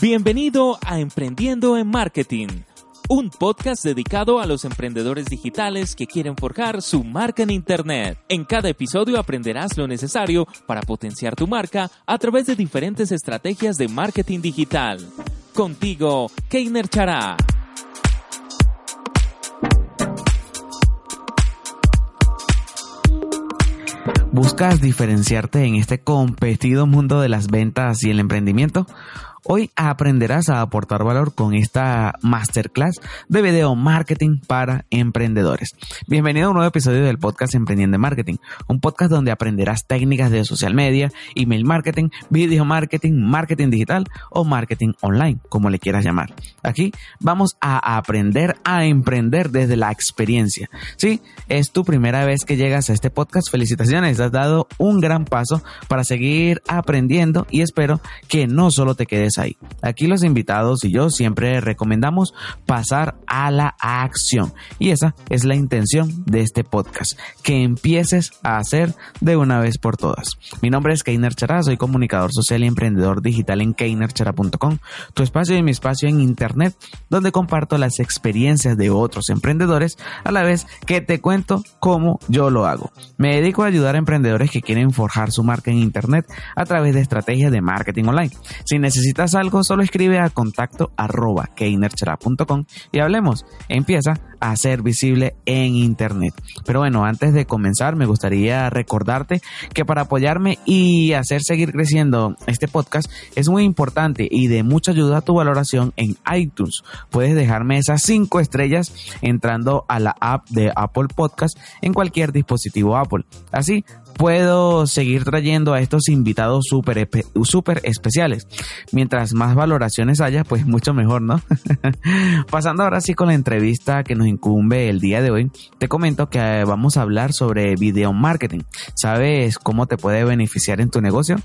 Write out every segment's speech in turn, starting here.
Bienvenido a Emprendiendo en Marketing, un podcast dedicado a los emprendedores digitales que quieren forjar su marca en Internet. En cada episodio aprenderás lo necesario para potenciar tu marca a través de diferentes estrategias de marketing digital. Contigo, Keiner Chará. ¿Buscas diferenciarte en este competido mundo de las ventas y el emprendimiento? Hoy aprenderás a aportar valor con esta masterclass de video marketing para emprendedores. Bienvenido a un nuevo episodio del podcast Emprendiendo Marketing, un podcast donde aprenderás técnicas de social media, email marketing, video marketing, marketing digital o marketing online, como le quieras llamar. Aquí vamos a aprender a emprender desde la experiencia. Si es tu primera vez que llegas a este podcast, felicitaciones, has dado un gran paso para seguir aprendiendo y espero que no solo te quedes ahí. Aquí los invitados y yo siempre recomendamos pasar a la acción. Y esa es la intención de este podcast, que empieces a hacer de una vez por todas. Mi nombre es Keiner Chara, soy comunicador social y emprendedor digital en keinerchara.com, tu espacio y mi espacio en internet, donde comparto las experiencias de otros emprendedores a la vez que te cuento cómo yo lo hago. Me dedico a ayudar a emprendedores que quieren forjar su marca en internet a través de estrategias de marketing online. Si necesitas algo, solo escribe a contacto arroba y hablemos. Empieza a ser visible en Internet. Pero bueno, antes de comenzar, me gustaría recordarte que para apoyarme y hacer seguir creciendo este podcast es muy importante y de mucha ayuda tu valoración en iTunes. Puedes dejarme esas cinco estrellas entrando a la app de Apple Podcast en cualquier dispositivo Apple. Así puedo seguir trayendo a estos invitados súper super especiales. Mientras más valoraciones haya, pues mucho mejor, ¿no? Pasando ahora sí con la entrevista que nos incumbe el día de hoy, te comento que vamos a hablar sobre video marketing. ¿Sabes cómo te puede beneficiar en tu negocio?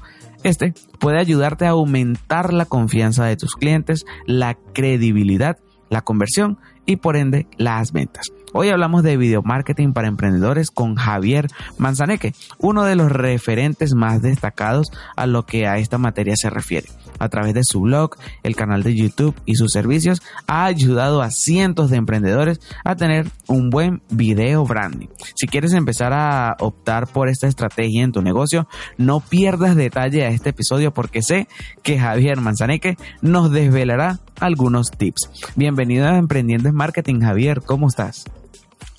Este puede ayudarte a aumentar la confianza de tus clientes, la credibilidad, la conversión y por ende las ventas. Hoy hablamos de video marketing para emprendedores con Javier Manzaneque, uno de los referentes más destacados a lo que a esta materia se refiere. A través de su blog, el canal de YouTube y sus servicios, ha ayudado a cientos de emprendedores a tener un buen video branding. Si quieres empezar a optar por esta estrategia en tu negocio, no pierdas detalle a este episodio porque sé que Javier Manzaneque nos desvelará algunos tips. Bienvenido a Emprendiendo en Marketing, Javier, ¿cómo estás?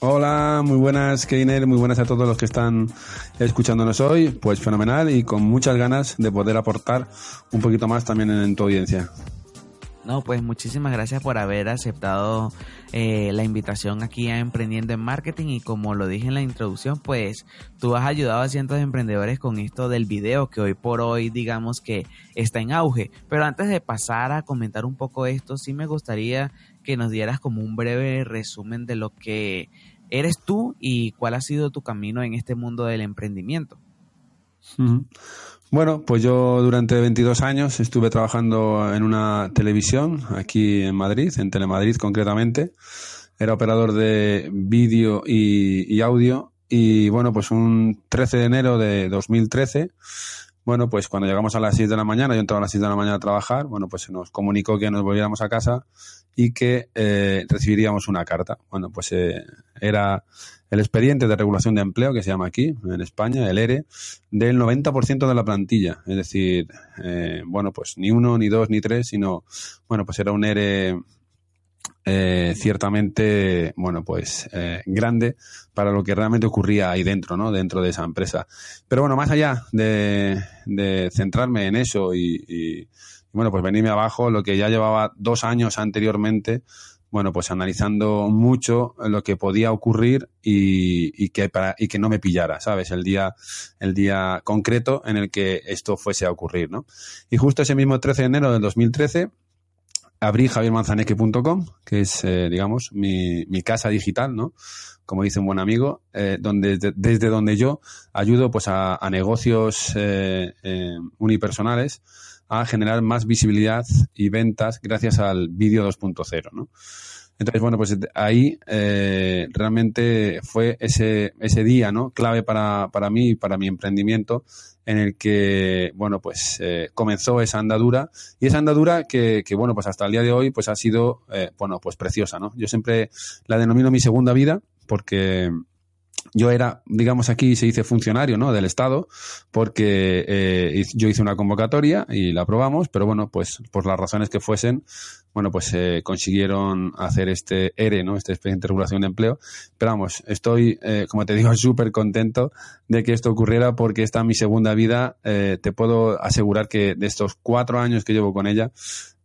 Hola, muy buenas, Keiner, muy buenas a todos los que están escuchándonos hoy. Pues fenomenal y con muchas ganas de poder aportar un poquito más también en, tu audiencia. No, pues muchísimas gracias por haber aceptado eh, la invitación aquí a Emprendiendo en Marketing y como lo dije en la introducción, pues tú has ayudado a cientos de emprendedores con esto del video que hoy por hoy digamos que está en auge. Pero antes de pasar a comentar un poco esto, sí me gustaría que nos dieras como un breve resumen de lo que eres tú y cuál ha sido tu camino en este mundo del emprendimiento. Bueno, pues yo durante 22 años estuve trabajando en una televisión aquí en Madrid, en Telemadrid concretamente. Era operador de vídeo y, audio y bueno, pues un 13 de enero de 2013 bueno, pues cuando llegamos a las 6 de la mañana, yo entraba a las 6 de la mañana a trabajar, bueno, pues se nos comunicó que nos volviéramos a casa y que eh, recibiríamos una carta. Bueno, pues eh, era el expediente de regulación de empleo que se llama aquí, en España, el ERE, del 90% de la plantilla. Es decir, eh, bueno, pues ni uno, ni dos, ni tres, sino, bueno, pues era un ERE eh, ciertamente, bueno, pues grande para lo que realmente ocurría ahí dentro, ¿no? Dentro de esa empresa. Pero bueno, más allá de, centrarme en eso y, bueno, pues venirme abajo, lo que ya llevaba dos años anteriormente, bueno, pues analizando mucho lo que podía ocurrir y, que para, y que no me pillara, ¿sabes? El día, el día concreto en el que esto fuese a ocurrir, ¿no? Y justo ese mismo 13 de enero del 2013 abrí javiermanzaneque.com, que es, eh, digamos, mi, mi, casa digital, ¿no? Como dice un buen amigo, eh, donde, desde donde yo ayudo pues a, a negocios eh, unipersonales a generar más visibilidad y ventas gracias al vídeo 2.0, ¿no? Entonces, bueno, pues ahí eh, realmente fue ese, ese día, ¿no? Clave para, para mí y para mi emprendimiento en el que, bueno, pues eh, comenzó esa andadura y esa andadura que, que, bueno, pues hasta el día de hoy pues ha sido, eh, bueno, pues preciosa, ¿no? Yo siempre la denomino mi segunda vida porque yo era, digamos aquí se dice funcionario, ¿no? Del Estado, porque eh, yo hice una convocatoria y la aprobamos, pero bueno, pues por las razones que fuesen, bueno, pues eh, consiguieron hacer este ERE, ¿no? Este expediente de regulación de empleo. Pero vamos, estoy, eh, como te digo, súper contento de que esto ocurriera porque esta es mi segunda vida. Eh, te puedo asegurar que de estos cuatro años que llevo con ella,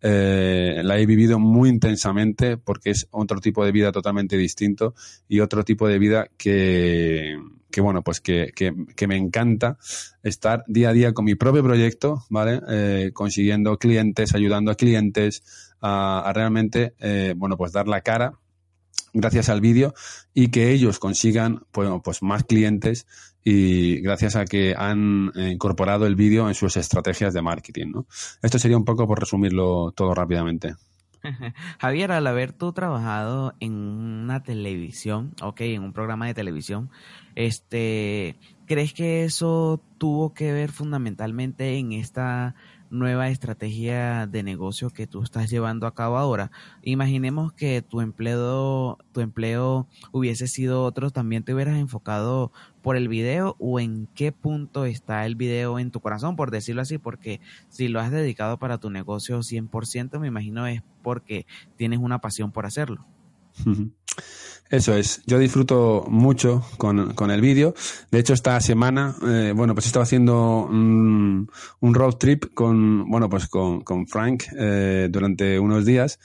eh, la he vivido muy intensamente porque es otro tipo de vida totalmente distinto y otro tipo de vida que, que bueno, pues que, que, que, me encanta estar día a día con mi propio proyecto, ¿vale? Eh, consiguiendo clientes, ayudando a clientes a, realmente, eh, bueno, pues dar la cara gracias al vídeo y que ellos consigan pues, pues más clientes y gracias a que han incorporado el vídeo en sus estrategias de marketing. ¿no? Esto sería un poco por resumirlo todo rápidamente. Javier, al haber tú trabajado en una televisión, ok, en un programa de televisión, este, ¿crees que eso tuvo que ver fundamentalmente en esta nueva estrategia de negocio que tú estás llevando a cabo ahora. Imaginemos que tu empleo, tu empleo hubiese sido otro, también te hubieras enfocado por el video o en qué punto está el video en tu corazón, por decirlo así, porque si lo has dedicado para tu negocio 100%, me imagino es porque tienes una pasión por hacerlo. Eso es, yo disfruto mucho con, con el vídeo. De hecho, esta semana, eh, bueno, pues estaba haciendo un, road trip con, bueno, pues con, con Frank eh, durante unos días.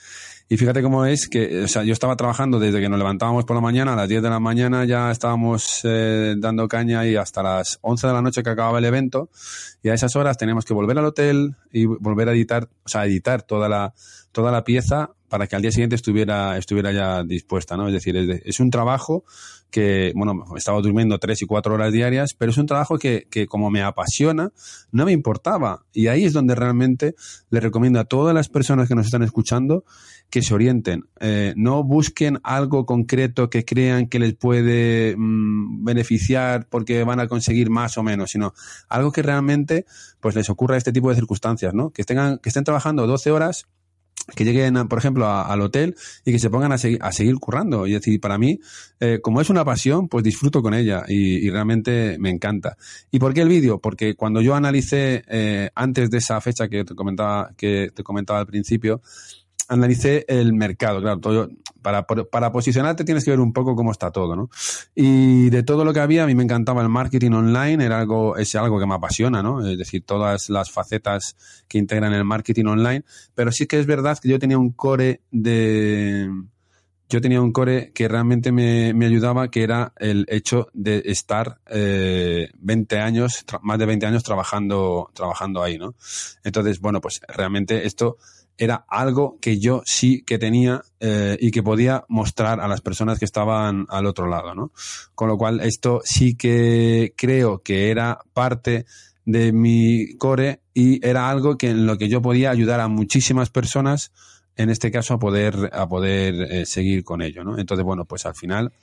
Y fíjate cómo es que, o sea, yo estaba trabajando desde que nos levantábamos por la mañana, a las 10 de la mañana ya estábamos eh, dando caña y hasta las 11 de la noche que acababa el evento. Y a esas horas teníamos que volver al hotel y volver a editar, o sea, editar toda la, toda la pieza para que al día siguiente estuviera, estuviera ya dispuesta, ¿no? Es decir, es, un trabajo que, bueno, estaba durmiendo tres y cuatro horas diarias, pero es un trabajo que, que como me apasiona, no me importaba. Y ahí es donde realmente le recomiendo a todas las personas que nos están escuchando que se orienten. Eh, no busquen algo concreto que crean que les puede mmm, beneficiar porque van a conseguir más o menos, sino algo que realmente pues les ocurra este tipo de circunstancias, ¿no? Que tengan, que estén trabajando 12 horas que lleguen, por ejemplo, a, al hotel y que se pongan a, segui a seguir currando. Y es decir, para mí, eh, como es una pasión, pues disfruto con ella y, y, realmente me encanta. ¿Y por qué el vídeo? Porque cuando yo analicé eh, antes de esa fecha que te comentaba, que te comentaba al principio, analicé el mercado, claro, todo, para, para posicionarte tienes que ver un poco cómo está todo, ¿no? Y de todo lo que había, a mí me encantaba el marketing online, era algo, es algo que me apasiona, ¿no? Es decir, todas las facetas que integran el marketing online, pero sí que es verdad que yo tenía un core de, yo tenía un core que realmente me, me ayudaba, que era el hecho de estar eh, 20 años, más de 20 años trabajando, trabajando ahí, ¿no? Entonces, bueno, pues realmente esto era algo que yo sí que tenía eh, y que podía mostrar a las personas que estaban al otro lado, ¿no? Con lo cual, esto sí que creo que era parte de mi core y era algo que en lo que yo podía ayudar a muchísimas personas, en este caso, a poder, a poder eh, seguir con ello, ¿no? Entonces, bueno, pues al final,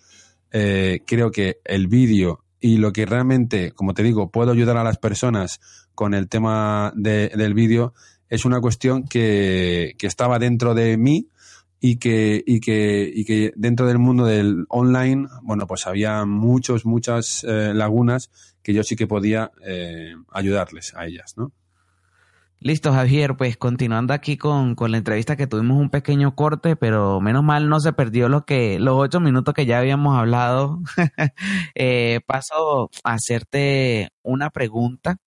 eh, creo que el vídeo y lo que realmente, como te digo, puedo ayudar a las personas con el tema de, del vídeo es una cuestión que, que estaba dentro de mí y que, y que, y que dentro del mundo del online, bueno, pues había muchos, muchas eh, lagunas que yo sí que podía eh, ayudarles a ellas, ¿no? Listo, Javier, pues continuando aquí con, con, la entrevista que tuvimos un pequeño corte, pero menos mal no se perdió lo que, los ocho minutos que ya habíamos hablado. eh, paso a hacerte una pregunta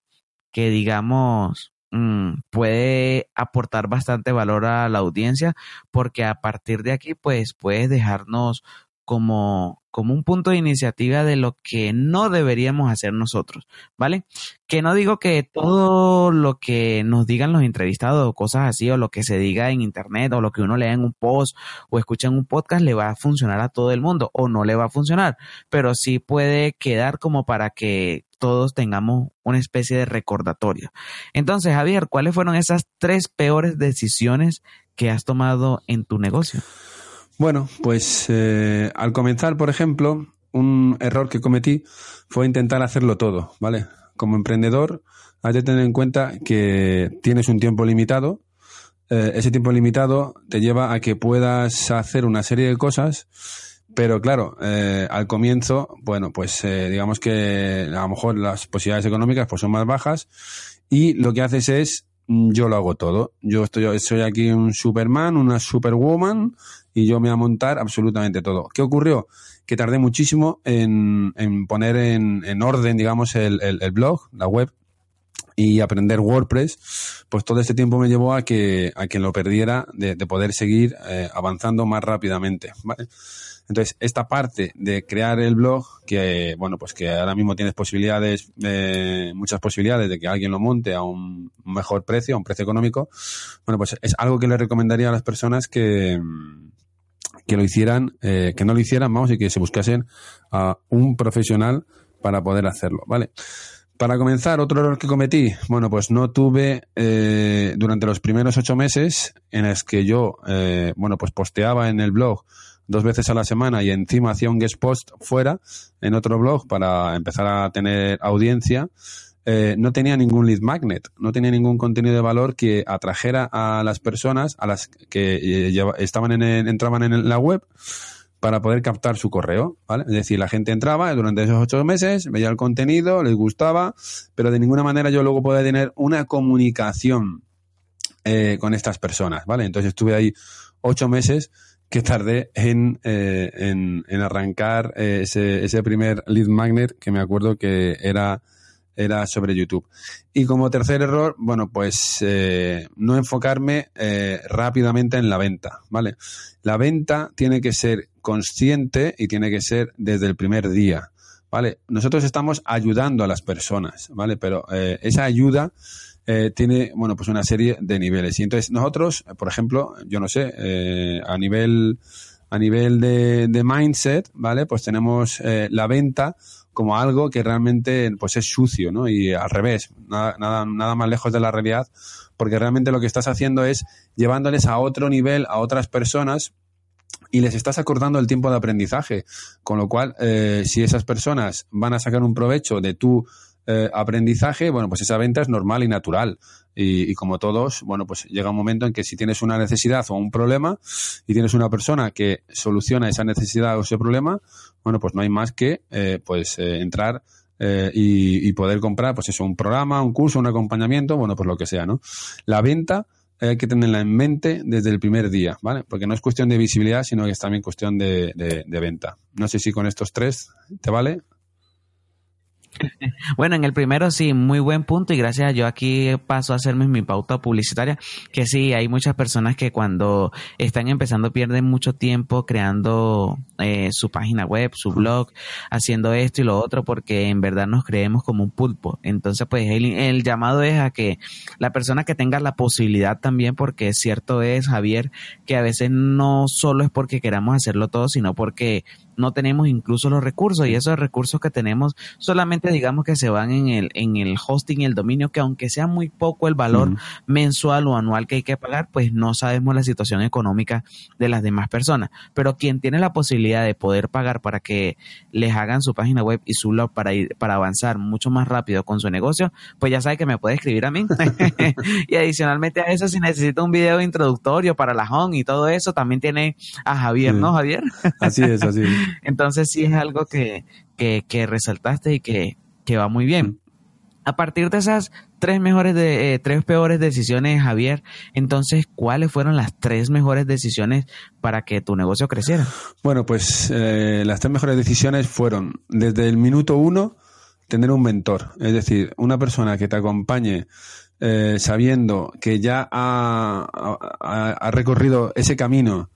que digamos mm, puede aportar bastante valor a la audiencia porque a partir de aquí pues puedes dejarnos como, como un punto de iniciativa de lo que no deberíamos hacer nosotros, ¿vale? Que no digo que todo lo que nos digan los entrevistados o cosas así, o lo que se diga en internet, o lo que uno lea en un post o escucha en un podcast, le va a funcionar a todo el mundo, o no le va a funcionar, pero sí puede quedar como para que todos tengamos una especie de recordatorio. Entonces, Javier, ¿cuáles fueron esas tres peores decisiones que has tomado en tu negocio? Bueno, pues eh, al comenzar, por ejemplo, un error que cometí fue intentar hacerlo todo, ¿vale? Como emprendedor, hay que tener en cuenta que tienes un tiempo limitado. Eh, ese tiempo limitado te lleva a que puedas hacer una serie de cosas, pero claro, eh, al comienzo, bueno, pues digamos que a lo mejor las posibilidades económicas pues son más bajas y lo que haces es yo lo hago todo. Yo estoy, soy aquí un Superman, una Superwoman, y yo me voy a montar absolutamente todo. ¿Qué ocurrió? Que tardé muchísimo en, poner en, orden, digamos, el, blog, la web, y aprender WordPress, pues todo este tiempo me llevó a que, a que lo perdiera de, poder seguir eh, avanzando más rápidamente. Entonces, esta parte de crear el blog, que bueno, pues que ahora mismo tienes posibilidades, eh, muchas posibilidades de que alguien lo monte a un mejor precio, a un precio económico, bueno, pues es algo que le recomendaría a las personas que, que lo hicieran, eh, que no lo hicieran, vamos, y que se buscasen a un profesional para poder hacerlo, ¿vale? Para comenzar, otro error que cometí, bueno, pues no tuve eh, durante los primeros ocho meses en los que yo, eh, bueno, pues posteaba en el blog dos veces a la semana y encima hacía un guest post fuera en otro blog para empezar a tener audiencia. Eh, no tenía ningún lead magnet, no tenía ningún contenido de valor que atrajera a las personas a las que eh, estaban en entraban en la web para poder captar su correo, ¿vale? Es decir, la gente entraba durante esos ocho meses, veía el contenido, les gustaba, pero de ninguna manera yo luego podía tener una comunicación eh, con estas personas, ¿vale? Entonces estuve ahí ocho meses que tardé en, en, arrancar ese, ese primer lead magnet que me acuerdo que era era sobre YouTube. Y como tercer error, bueno, pues eh, no enfocarme eh, rápidamente en la venta, ¿vale? La venta tiene que ser consciente y tiene que ser desde el primer día, ¿vale? Nosotros estamos ayudando a las personas, ¿vale? Pero eh, esa ayuda tiene, bueno, pues una serie de niveles. Y entonces nosotros, por ejemplo, yo no sé, a nivel a nivel de, de mindset, ¿vale? Pues tenemos la venta como algo que realmente pues es sucio, ¿no? Y al revés, nada, nada, nada más lejos de la realidad, porque realmente lo que estás haciendo es llevándoles a otro nivel, a otras personas, y les estás acordando el tiempo de aprendizaje. Con lo cual, eh, si esas personas van a sacar un provecho de tu eh, aprendizaje, bueno, pues esa venta es normal y natural. Y, como todos, bueno, pues llega un momento en que si tienes una necesidad o un problema y tienes una persona que soluciona esa necesidad o ese problema, bueno, pues no hay más que eh, pues eh, entrar eh, y, poder comprar, pues eso, un programa, un curso, un acompañamiento, bueno, pues lo que sea, ¿no? La venta hay que tenerla en mente desde el primer día, ¿vale? Porque no es cuestión de visibilidad, sino que es también cuestión de venta. No sé si con estos tres te vale. Bueno, en el primero sí, muy buen punto y gracias. Yo aquí paso a hacerme mi pauta publicitaria, que sí, hay muchas personas que cuando están empezando pierden mucho tiempo creando eh, su página web, su blog, haciendo esto y lo otro, porque en verdad nos creemos como un pulpo. Entonces, pues el, el llamado es a que la persona que tenga la posibilidad también, porque cierto es, Javier, que a veces no solo es porque queramos hacerlo todo, sino porque no tenemos incluso los recursos y esos recursos que tenemos solamente digamos que se van en el, en el hosting y el dominio que aunque sea muy poco el valor mensual o anual que hay que pagar, pues no sabemos la situación económica de las demás personas. Pero quien tiene la posibilidad de poder pagar para que les hagan su página web y su blog para ir, para avanzar mucho más rápido con su negocio, pues ya sabe que me puede escribir a mí. y adicionalmente a eso, si necesita un video introductorio para la home y todo eso, también tiene a Javier, ¿no, Javier? así es, así es. Entonces sí es algo que, que, resaltaste y que, va muy bien. A partir de esas tres mejores de, eh, tres peores decisiones, Javier, entonces, ¿cuáles fueron las tres mejores decisiones para que tu negocio creciera? Bueno, pues eh, las tres mejores decisiones fueron desde el minuto uno tener un mentor, es decir, una persona que te acompañe eh, sabiendo que ya ha, ha, recorrido ese camino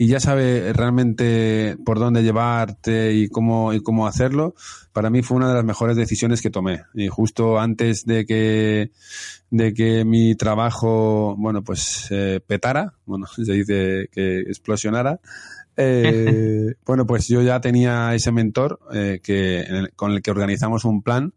y ya sabe realmente por dónde llevarte y cómo, y cómo hacerlo, para mí fue una de las mejores decisiones que tomé. Y justo antes de que, de que mi trabajo, bueno, pues eh, petara, bueno, se dice que explosionara, eh, bueno, pues yo ya tenía ese mentor eh, que, con el que organizamos un plan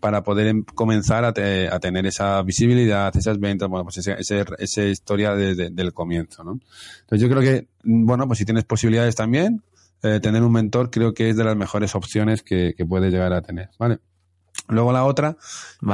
para poder em, comenzar a, tener esa visibilidad, esas ventas, bueno, pues esa historia desde el comienzo, ¿no? Entonces yo creo que, bueno, pues si tienes posibilidades también, eh, tener un mentor creo que es de las mejores opciones que, que puedes llegar a tener, ¿vale? Luego la otra,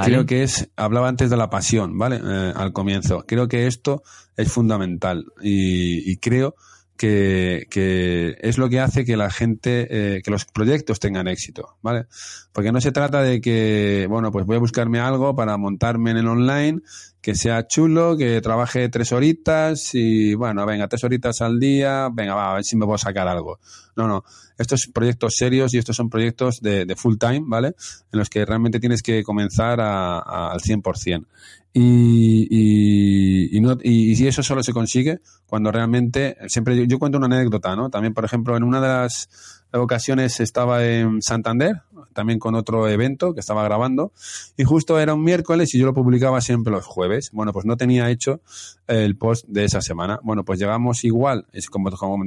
creo que es, hablaba antes de la pasión, ¿vale? Eh, al comienzo. Creo que esto es fundamental y, y creo que, es lo que hace que la gente, eh, que los proyectos tengan éxito, ¿vale? Porque no se trata de que, bueno, pues voy a buscarme algo para montarme en el online, que sea chulo, que trabaje tres horitas y, bueno, venga, tres horitas al día, venga, va, a ver si me puedo sacar algo. No, no. Estos son proyectos serios y estos son proyectos de, de full time, ¿vale? En los que realmente tienes que comenzar a, a, al 100%. Y, y, y, no, y, eso solo se consigue cuando realmente, siempre yo, yo, cuento una anécdota, ¿no? También, por ejemplo, en una de las ocasiones estaba en Santander, también con otro evento que estaba grabando, y justo era un miércoles y yo lo publicaba siempre los jueves. Bueno, pues no tenía hecho el post de esa semana. Bueno, pues llegamos igual, es como, como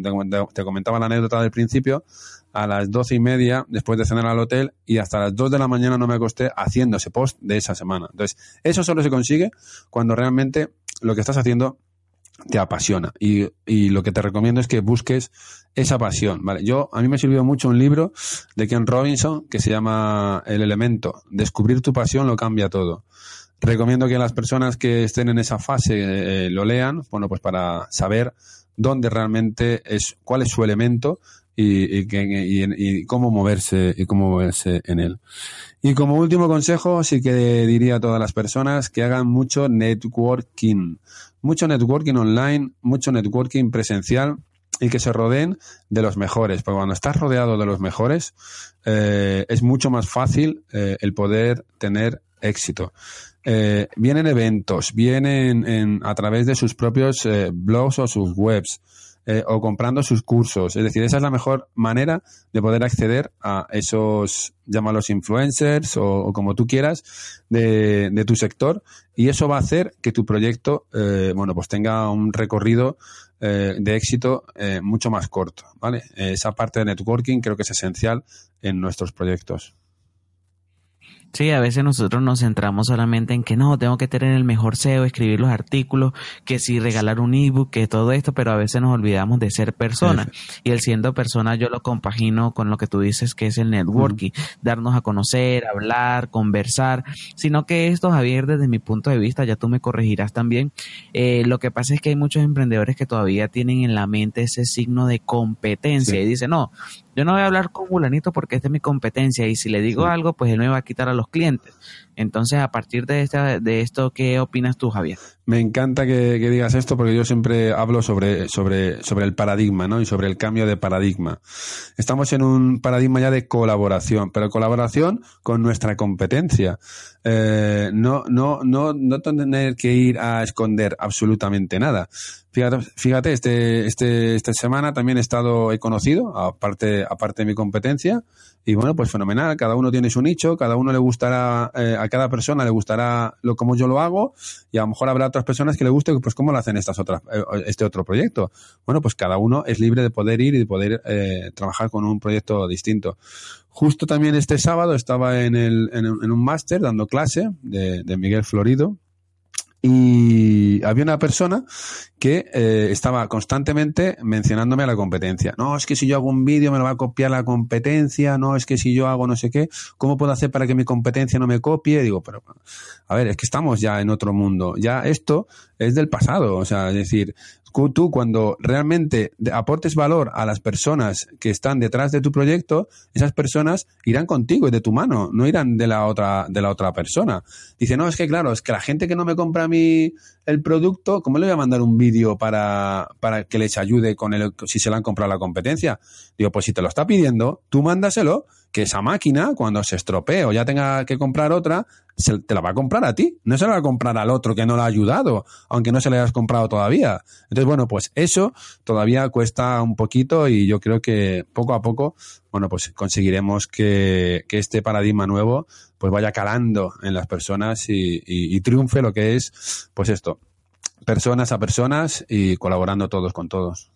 te comentaba la anécdota del principio, a las doce y media después de cenar al hotel y hasta las dos de la mañana no me acosté haciendo ese post de esa semana. Entonces, eso solo se consigue cuando realmente lo que estás haciendo te apasiona. Y, y, lo que te recomiendo es que busques esa pasión, ¿vale? Yo, a mí me sirvió mucho un libro de Ken Robinson que se llama El elemento. Descubrir tu pasión lo cambia todo. Recomiendo que las personas que estén en esa fase eh, lo lean, bueno, pues para saber dónde realmente es, cuál es su elemento y, y, y, y, cómo moverse y cómo moverse en él. Y como último consejo, sí que diría a todas las personas que hagan mucho networking, mucho networking online, mucho networking presencial y que se rodeen de los mejores, porque cuando estás rodeado de los mejores eh, es mucho más fácil eh, el poder tener éxito. Eh, vienen eventos, vienen en, a través de sus propios blogs o sus webs eh, o comprando sus cursos. Es decir, esa es la mejor manera de poder acceder a esos, llámalos influencers o, o como tú quieras, de, de, tu sector. Y eso va a hacer que tu proyecto, eh, bueno, pues tenga un recorrido eh, de éxito eh, mucho más corto, ¿vale? Esa parte de networking creo que es esencial en nuestros proyectos. Sí, a veces nosotros nos centramos solamente en que no, tengo que tener el mejor SEO, escribir los artículos, que si regalar un ebook, que todo esto, pero a veces nos olvidamos de ser persona. Y el siendo persona yo lo compagino con lo que tú dices que es el networking, mm. darnos a conocer, hablar, conversar, sino que esto, Javier, desde mi punto de vista, ya tú me corregirás también, eh, lo que pasa es que hay muchos emprendedores que todavía tienen en la mente ese signo de competencia sí. y dicen, no, yo no voy a hablar con fulanito porque esta es mi competencia y si le digo algo, pues él me va a quitar a los clientes. Entonces, a partir de, esta, de esto, ¿qué opinas tú, Javier? Me encanta que, que, digas esto porque yo siempre hablo sobre, sobre, sobre el paradigma ¿no? y sobre el cambio de paradigma. Estamos en un paradigma ya de colaboración, pero colaboración con nuestra competencia. Eh, no, no, no, no tener que ir a esconder absolutamente nada. Fíjate, fíjate este, este, esta semana también he estado, he conocido, aparte, aparte de mi competencia, y bueno, pues fenomenal, cada uno tiene su nicho, cada uno le gustará, eh, a cada persona le gustará lo como yo lo hago, y a lo mejor habrá otras personas que le guste, pues cómo lo hacen estas otras, eh, este otro proyecto. Bueno, pues cada uno es libre de poder ir y de poder eh, trabajar con un proyecto distinto. Justo también este sábado estaba en, el, en, en un máster dando clase de, de Miguel Florido, y había una persona que eh, estaba constantemente mencionándome a la competencia. No, es que si yo hago un vídeo me lo va a copiar la competencia, no, es que si yo hago no sé qué, ¿cómo puedo hacer para que mi competencia no me copie? digo, pero, a ver, es que estamos ya en otro mundo. Ya esto es del pasado, o sea, es decir, tú cuando realmente aportes valor a las personas que están detrás de tu proyecto, esas personas irán contigo y de tu mano, no irán de la otra, de la otra persona. Dice, no, es que claro, es que la gente que no me compra a mí el producto, ¿cómo le voy a mandar un vídeo para, para que les ayude con el, si se le han comprado la competencia? Digo, pues si te lo está pidiendo, tú mándaselo que esa máquina, cuando se estropee o ya tenga que comprar otra, se, te la va a comprar a ti, no se la va a comprar al otro que no la ha ayudado, aunque no se le hayas comprado todavía. Entonces, bueno, pues eso todavía cuesta un poquito y yo creo que poco a poco, bueno, pues conseguiremos que, que este paradigma nuevo pues vaya calando en las personas y triunfe lo que es, pues esto, personas a personas y colaborando todos con todos.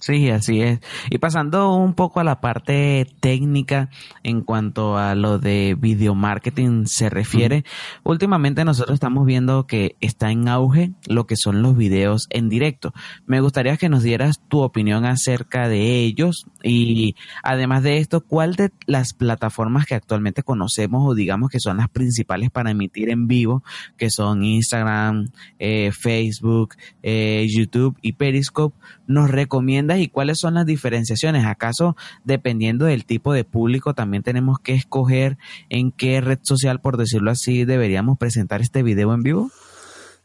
Sí, así es. Y pasando un poco a la parte técnica en cuanto a lo de video marketing se refiere, últimamente nosotros estamos viendo que está en auge lo que son los videos en directo. Me gustaría que nos dieras tu opinión acerca de ellos y además de esto, ¿cuál de las plataformas que actualmente conocemos o digamos que son las principales para emitir en vivo, que son Instagram, eh, Facebook, eh, YouTube y Periscope, nos recomienda y cuáles son las diferenciaciones? ¿Acaso dependiendo del tipo de público también tenemos que escoger en qué red social, por decirlo así, deberíamos presentar este video en vivo?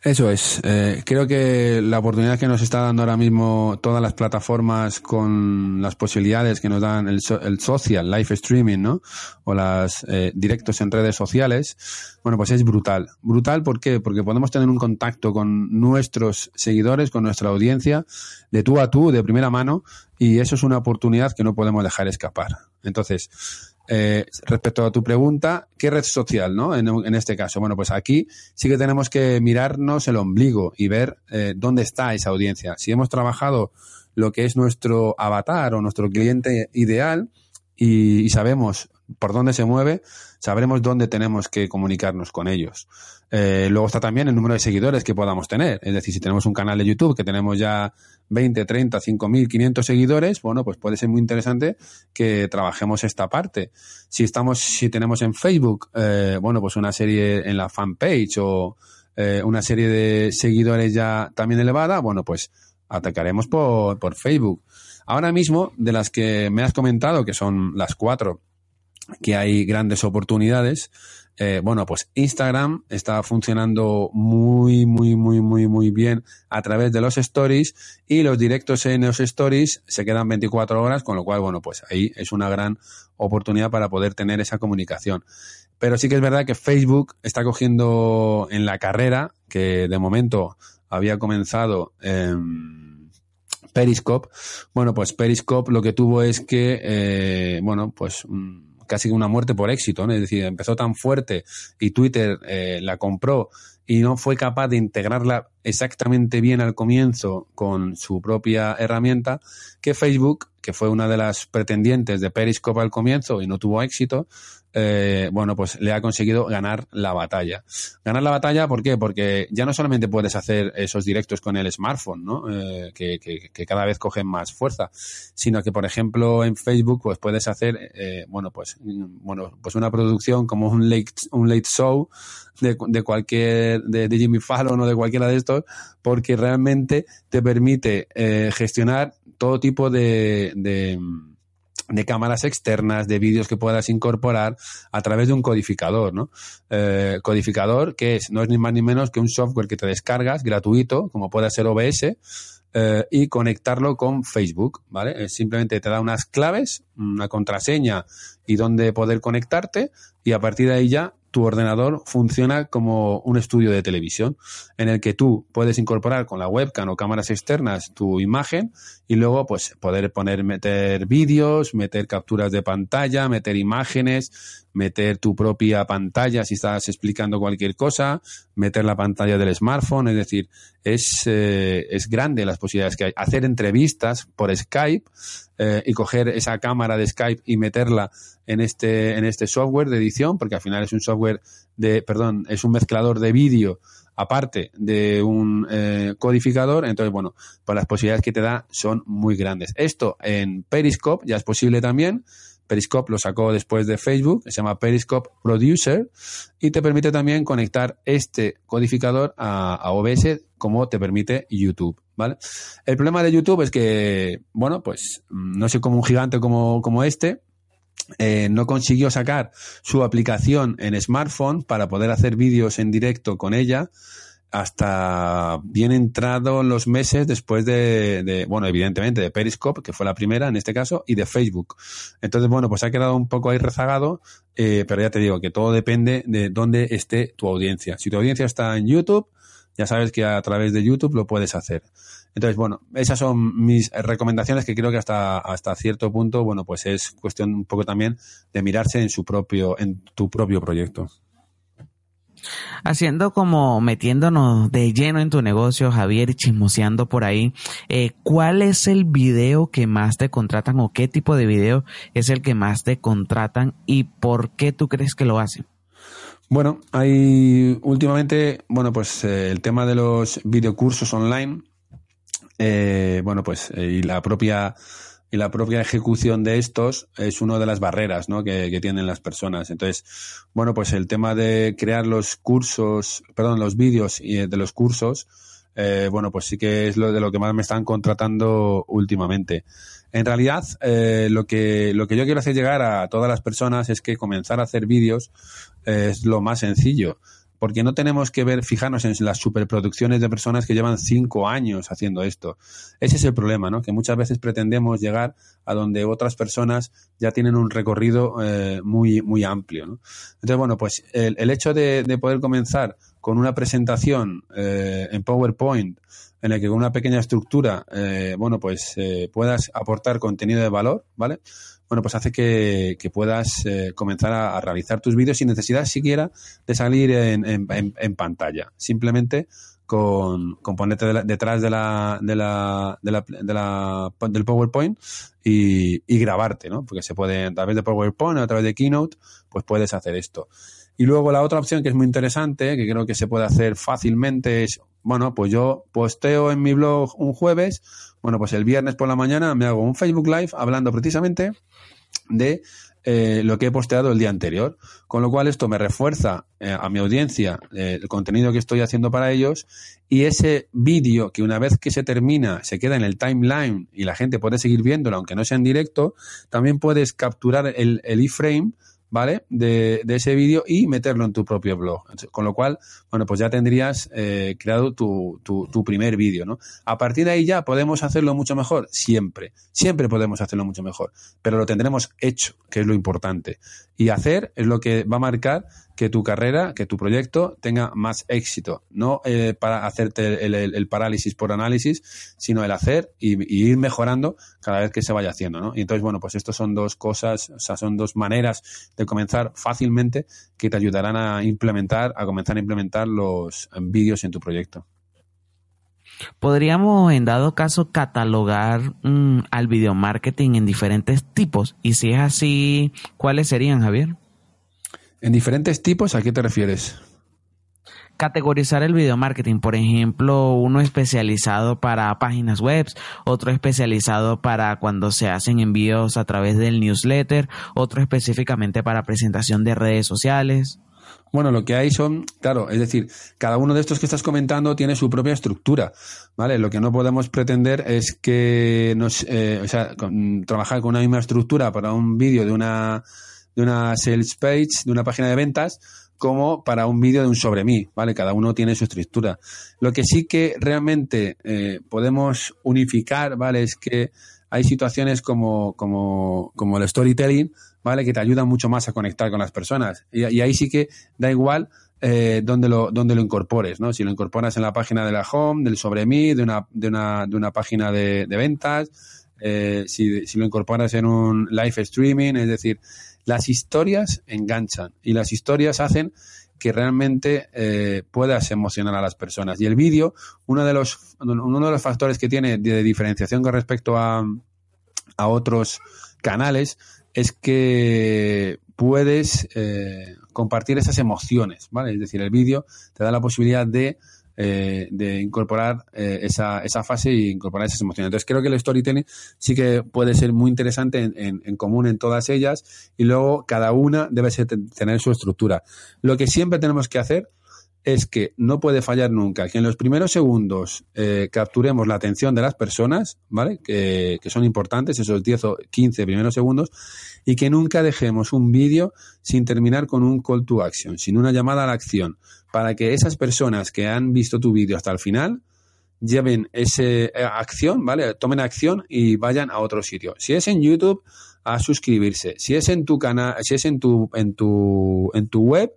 Eso es. Eh, creo que la oportunidad que nos está dando ahora mismo todas las plataformas con las posibilidades que nos dan el, social, live streaming, ¿no? O las eh, directos en redes sociales, bueno, pues es brutal. Brutal, ¿por qué? Porque podemos tener un contacto con nuestros seguidores, con nuestra audiencia, de tú a tú, de primera mano, y eso es una oportunidad que no podemos dejar escapar. Entonces, eh, respecto a tu pregunta, ¿qué red social, no? En, este caso, bueno, pues aquí sí que tenemos que mirarnos el ombligo y ver eh, dónde está esa audiencia. Si hemos trabajado lo que es nuestro avatar o nuestro cliente ideal y sabemos por dónde se mueve, sabremos dónde tenemos que comunicarnos con ellos. Eh, luego está también el número de seguidores que podamos tener. Es decir, si tenemos un canal de YouTube que tenemos ya 20, 30, 5.000, 500 seguidores, bueno, pues puede ser muy interesante que trabajemos esta parte. Si estamos, si tenemos en Facebook, eh, bueno, pues una serie en la fanpage o eh, una serie de seguidores ya también elevada, bueno, pues atacaremos por, por Facebook. Ahora mismo, de las que me has comentado, que son las cuatro que hay grandes oportunidades. Eh, bueno, pues Instagram está funcionando muy, muy, muy, muy, muy bien a través de los stories y los directos en los stories se quedan 24 horas, con lo cual, bueno, pues ahí es una gran oportunidad para poder tener esa comunicación. Pero sí que es verdad que Facebook está cogiendo en la carrera, que de momento había comenzado en Periscope. Bueno, pues Periscope lo que tuvo es que, eh, bueno, pues casi una muerte por éxito. Es decir, empezó tan fuerte y Twitter eh, la compró y no fue capaz de integrarla exactamente bien al comienzo con su propia herramienta, que Facebook, que fue una de las pretendientes de Periscope al comienzo y no tuvo éxito, eh, bueno, pues le ha conseguido ganar la batalla. Ganar la batalla, ¿por qué? Porque ya no solamente puedes hacer esos directos con el smartphone, ¿no? Eh, que, que, cada vez cogen más fuerza, sino que, por ejemplo, en Facebook, pues puedes hacer, eh, bueno, pues, bueno, pues una producción como un late, un late show de, de cualquier, de, de, Jimmy Fallon o de cualquiera de estos, porque realmente te permite gestionar todo tipo de, de de cámaras externas, de vídeos que puedas incorporar a través de un codificador, ¿no? Eh, codificador que es, no es ni más ni menos que un software que te descargas gratuito, como puede ser OBS, eh, y conectarlo con Facebook, ¿vale? simplemente te da unas claves, una contraseña y dónde poder conectarte, y a partir de ahí ya tu ordenador funciona como un estudio de televisión en el que tú puedes incorporar con la webcam o cámaras externas tu imagen y luego pues poder poner meter vídeos, meter capturas de pantalla, meter imágenes, meter tu propia pantalla si estás explicando cualquier cosa, meter la pantalla del smartphone, es decir, es, eh, es grande las posibilidades que hay. Hacer entrevistas por Skype eh, y coger esa cámara de Skype y meterla en este, en este software de edición, porque al final es un software de, perdón, es un mezclador de vídeo aparte de un eh, codificador, entonces bueno, pues las posibilidades que te da son muy grandes. Esto en Periscope ya es posible también, Periscope lo sacó después de Facebook, se llama Periscope Producer y te permite también conectar este codificador a, OBS como te permite YouTube, ¿vale? El problema de YouTube es que, bueno, pues mm, no sé cómo un gigante como, como este, eh, no consiguió sacar su aplicación en smartphone para poder hacer vídeos en directo con ella hasta bien entrado los meses después de, bueno, evidentemente de Periscope, que fue la primera en este caso, y de Facebook. Entonces, bueno, pues ha quedado un poco ahí rezagado, eh, pero ya te digo que todo depende de dónde esté tu audiencia. Si tu audiencia está en YouTube, ya sabes que a través de YouTube lo puedes hacer. Entonces, bueno, esas son mis recomendaciones que creo que hasta, hasta cierto punto, bueno, pues es cuestión un poco también de mirarse en su propio, en tu propio proyecto. Haciendo como metiéndonos de lleno en tu negocio, Javier, y chismoseando por ahí, eh, ¿cuál es el video que más te contratan o qué tipo de video es el que más te contratan y por qué tú crees que lo hacen? Bueno, hay últimamente, bueno, pues eh, el tema de los videocursos online, eh, bueno, pues y la propia y la propia ejecución de estos es una de las barreras ¿no? que, tienen las personas. Entonces, bueno, pues el tema de crear los cursos, perdón, los vídeos y de los cursos, eh, bueno, pues sí que es lo de lo que más me están contratando últimamente. En realidad, eh, lo, que, lo que yo quiero hacer llegar a todas las personas es que comenzar a hacer vídeos es lo más sencillo porque no tenemos que ver, fijarnos en las superproducciones de personas que llevan cinco años haciendo esto. Ese es el problema, ¿no? Que muchas veces pretendemos llegar a donde otras personas ya tienen un recorrido eh, muy, muy amplio, ¿no? Entonces, bueno, pues el, hecho de, poder comenzar con una presentación eh, en PowerPoint en el que con una pequeña estructura, eh, bueno, pues puedas aportar contenido de valor, ¿vale? Bueno, pues hace que, puedas eh, comenzar a, realizar tus vídeos sin necesidad siquiera de salir en, pantalla. Simplemente con, con ponerte detrás de la, de la, de la, del PowerPoint y, y, grabarte, ¿no? Porque se puede, a través de PowerPoint, a través de Keynote, pues puedes hacer esto. Y luego la otra opción que es muy interesante, que creo que se puede hacer fácilmente, es, bueno, pues yo posteo en mi blog un jueves, bueno, pues el viernes por la mañana me hago un Facebook Live hablando precisamente de eh, lo que he posteado el día anterior. Con lo cual esto me refuerza eh, a mi audiencia eh, el contenido que estoy haciendo para ellos y ese vídeo que una vez que se termina se queda en el timeline y la gente puede seguir viéndolo aunque no sea en directo, también puedes capturar el, el iframe ¿vale? De, de ese vídeo y meterlo en tu propio blog. Con lo cual, bueno, pues ya tendrías eh, creado tu, tu, tu primer vídeo, ¿no? A partir de ahí ya podemos hacerlo mucho mejor, siempre, siempre podemos hacerlo mucho mejor, pero lo tendremos hecho, que es lo importante. Y hacer es lo que va a marcar que tu carrera, que tu proyecto tenga más éxito. No eh, para hacerte el, parálisis por análisis, sino el hacer y, ir mejorando cada vez que se vaya haciendo. ¿no? Y entonces, bueno, pues estos son dos cosas, o sea, son dos maneras de comenzar fácilmente que te ayudarán a implementar, a comenzar a implementar los vídeos en tu proyecto. Podríamos, en dado caso, catalogar mm, al video marketing en diferentes tipos. Y si es así, ¿cuáles serían, Javier? En diferentes tipos, ¿a qué te refieres? categorizar el video marketing, por ejemplo, uno especializado para páginas web, otro especializado para cuando se hacen envíos a través del newsletter, otro específicamente para presentación de redes sociales. Bueno, lo que hay son, claro, es decir, cada uno de estos que estás comentando tiene su propia estructura, ¿vale? Lo que no podemos pretender es que nos, eh, o sea, trabajar con una misma estructura para un vídeo de una de una sales page, de una página de ventas, como para un vídeo de un sobre mí, ¿vale? Cada uno tiene su estructura. Lo que sí que realmente eh, podemos unificar, ¿vale? Es que hay situaciones como, como, como el storytelling, ¿vale? Que te ayudan mucho más a conectar con las personas. Y, ahí sí que da igual eh, donde, lo, donde lo incorpores, ¿no? Si lo incorporas en la página de la home, del sobre mí, de una, de una, de una página de, de ventas, eh, si, si lo incorporas en un live streaming, es decir, las historias enganchan y las historias hacen que realmente eh, puedas emocionar a las personas. Y el vídeo, uno de los, uno de los factores que tiene de diferenciación con respecto a, a otros canales es que puedes eh, compartir esas emociones, ¿vale? Es decir, el vídeo te da la posibilidad de eh, de incorporar eh, esa, esa fase y incorporar esas emociones. Entonces creo que el storytelling sí que puede ser muy interesante en, en, común en todas ellas y luego cada una debe tener su estructura. Lo que siempre tenemos que hacer es que no puede fallar nunca, que en los primeros segundos eh, capturemos la atención de las personas, ¿vale? Que, son importantes, esos 10 o 15 primeros segundos, y que nunca dejemos un vídeo sin terminar con un call to action, sin una llamada a la acción, para que esas personas que han visto tu vídeo hasta el final lleven esa eh, acción, ¿vale? Tomen acción y vayan a otro sitio. Si es en YouTube, a suscribirse. Si es en tu canal, si es en tu, en tu, en tu web,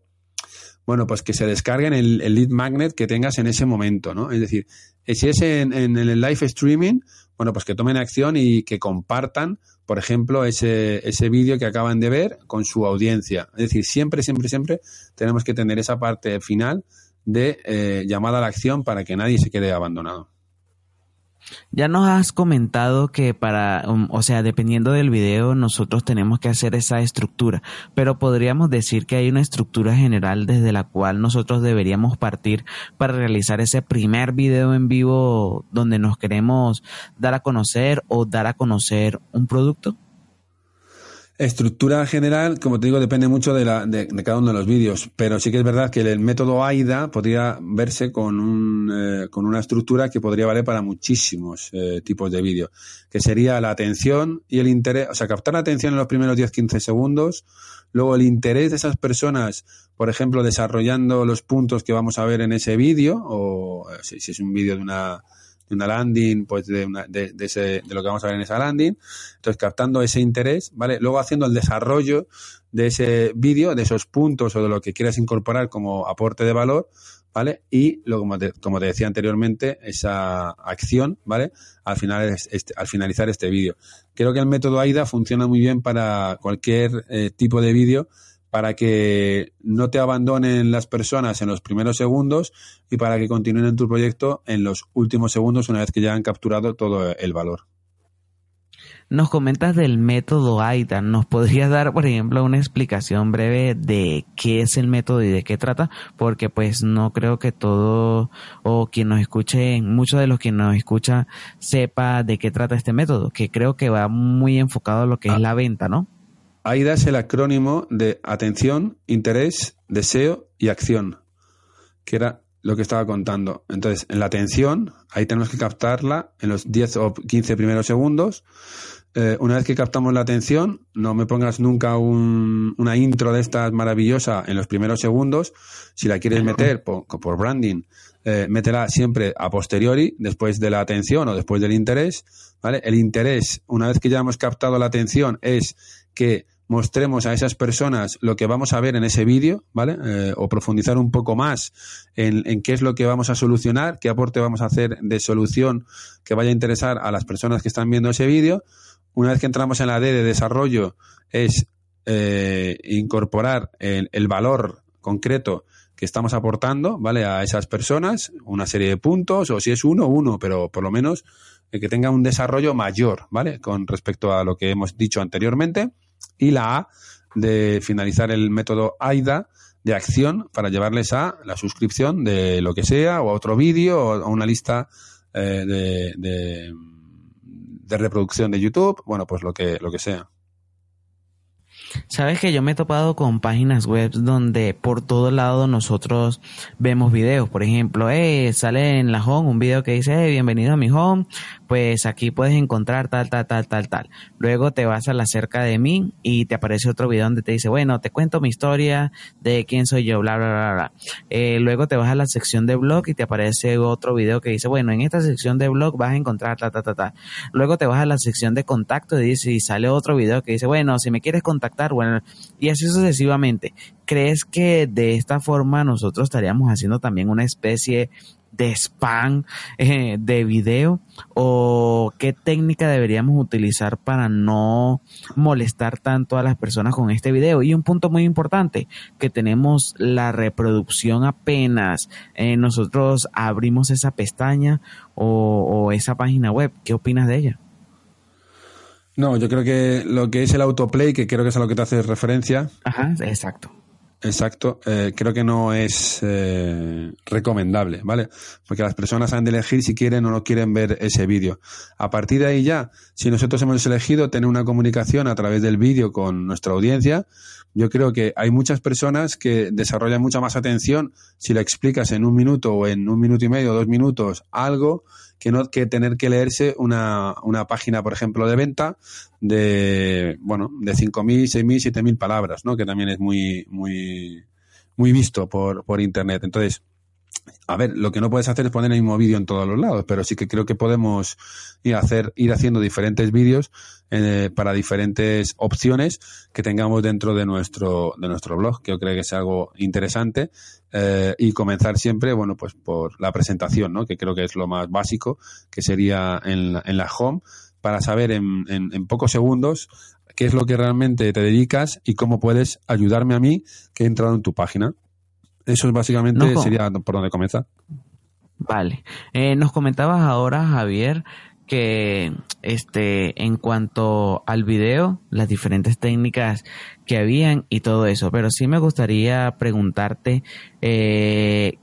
bueno, pues que se descarguen el, lead magnet que tengas en ese momento, ¿no? Es decir, eh, si es en, el live streaming, bueno, pues que tomen acción y que compartan, por ejemplo, ese, ese vídeo que acaban de ver con su audiencia. Es decir, siempre, siempre, siempre tenemos que tener esa parte final de eh, llamada a la acción para que nadie se quede abandonado. Ya nos has comentado que para, um, o sea, dependiendo del video, nosotros tenemos que hacer esa estructura, pero podríamos decir que hay una estructura general desde la cual nosotros deberíamos partir para realizar ese primer video en vivo donde nos queremos dar a conocer o dar a conocer un producto. Estructura general, como te digo, depende mucho de, la, de, cada uno de los vídeos, pero sí que es verdad que el método AIDA podría verse con, un, eh, con una estructura que podría valer para muchísimos eh, tipos de vídeo, que sería la atención y el interés, o sea, captar la atención en los primeros 10-15 segundos, luego el interés de esas personas, por ejemplo, desarrollando los puntos que vamos a ver en ese vídeo, o eh, si, si es un vídeo de una de una landing, pues de, una, de, de, ese, de lo que vamos a ver en esa landing. Entonces, captando ese interés, ¿vale? Luego haciendo el desarrollo de ese vídeo, de esos puntos o de lo que quieras incorporar como aporte de valor, ¿vale? Y te, como te decía anteriormente, esa acción, ¿vale? Al, final, este, al finalizar este vídeo. Creo que el método AIDA funciona muy bien para cualquier eh, tipo de vídeo para que no te abandonen las personas en los primeros segundos y para que continúen en tu proyecto en los últimos segundos una vez que ya han capturado todo el valor. Nos comentas del método AIDA. ¿Nos podrías dar, por ejemplo, una explicación breve de qué es el método y de qué trata? Porque pues no creo que todo o quien nos escuche, muchos de los que nos escucha sepa de qué trata este método, que creo que va muy enfocado a lo que es ah. la venta, ¿no? AIDA es el acrónimo de atención, interés, deseo y acción, que era lo que estaba contando. Entonces, en la atención, ahí tenemos que captarla en los 10 o 15 primeros segundos. Eh, una vez que captamos la atención, no me pongas nunca una intro de estas maravillosa en los primeros segundos. Si la quieres meter por, branding, eh, métela siempre a posteriori, después de la atención o después del interés. ¿vale? El interés, una vez que ya hemos captado la atención, es que mostremos a esas personas lo que vamos a ver en ese vídeo, ¿vale? Eh, o profundizar un poco más en, qué es lo que vamos a solucionar, qué aporte vamos a hacer de solución que vaya a interesar a las personas que están viendo ese vídeo. Una vez que entramos en la D de desarrollo, es eh, incorporar el, el, valor concreto que estamos aportando, ¿vale? A esas personas, una serie de puntos, o si es uno, uno, pero por lo menos eh, que tenga un desarrollo mayor, ¿vale? Con respecto a lo que hemos dicho anteriormente y la A de finalizar el método AIDA de acción para llevarles a la suscripción de lo que sea o a otro vídeo o a una lista eh, de, de, reproducción de YouTube, bueno, pues lo que, lo que sea. Sabes que yo me he topado con páginas web donde por todo lado nosotros vemos videos. Por ejemplo, eh, sale en la home un video que dice, eh, bienvenido a mi home, pues aquí puedes encontrar tal, tal, tal, tal, tal. Luego te vas a la cerca de mí y te aparece otro video donde te dice, bueno, te cuento mi historia de quién soy yo, bla, bla, bla, bla. Eh, luego te vas a la sección de blog y te aparece otro video que dice, bueno, en esta sección de blog vas a encontrar tal, tal, tal, tal. Luego te vas a la sección de contacto y dice, y sale otro video que dice, bueno, si me quieres contactar, bueno, y así sucesivamente. ¿Crees que de esta forma nosotros estaríamos haciendo también una especie de spam eh, de video o qué técnica deberíamos utilizar para no molestar tanto a las personas con este video y un punto muy importante que tenemos la reproducción apenas eh, nosotros abrimos esa pestaña o, esa página web ¿qué opinas de ella? No, yo creo que lo que es el autoplay, que creo que es a lo que te haces referencia. Ajá, exacto Exacto, eh, creo que no es eh, recomendable, ¿vale? Porque las personas han de elegir si quieren o no quieren ver ese vídeo. A partir de ahí ya, si nosotros hemos elegido tener una comunicación a través del vídeo con nuestra audiencia, yo creo que hay muchas personas que desarrollan mucha más atención si le explicas en un minuto o en un minuto y medio dos minutos algo que no que tener que leerse una, una página, por ejemplo, de venta de, bueno, de 5.000, 6.000, 7.000 palabras, ¿no? Que también es muy, muy, muy visto por, por Internet. Entonces, a ver, lo que no puedes hacer es poner el mismo vídeo en todos los lados, pero sí que creo que podemos ir, hacer, ir haciendo diferentes vídeos eh, para diferentes opciones que tengamos dentro de nuestro, de nuestro blog, que yo creo que es algo interesante. Eh, y comenzar siempre, bueno, pues por la presentación, ¿no? Que creo que es lo más básico, que sería en la, en la home, para saber en, en, en pocos segundos qué es lo que realmente te dedicas y cómo puedes ayudarme a mí que he entrado en tu página. Eso es básicamente No, sería por donde comenzar. Vale. Eh, nos comentabas ahora, Javier, que este, en cuanto al video, las diferentes técnicas que habían y todo eso, pero sí me gustaría preguntarte, eh,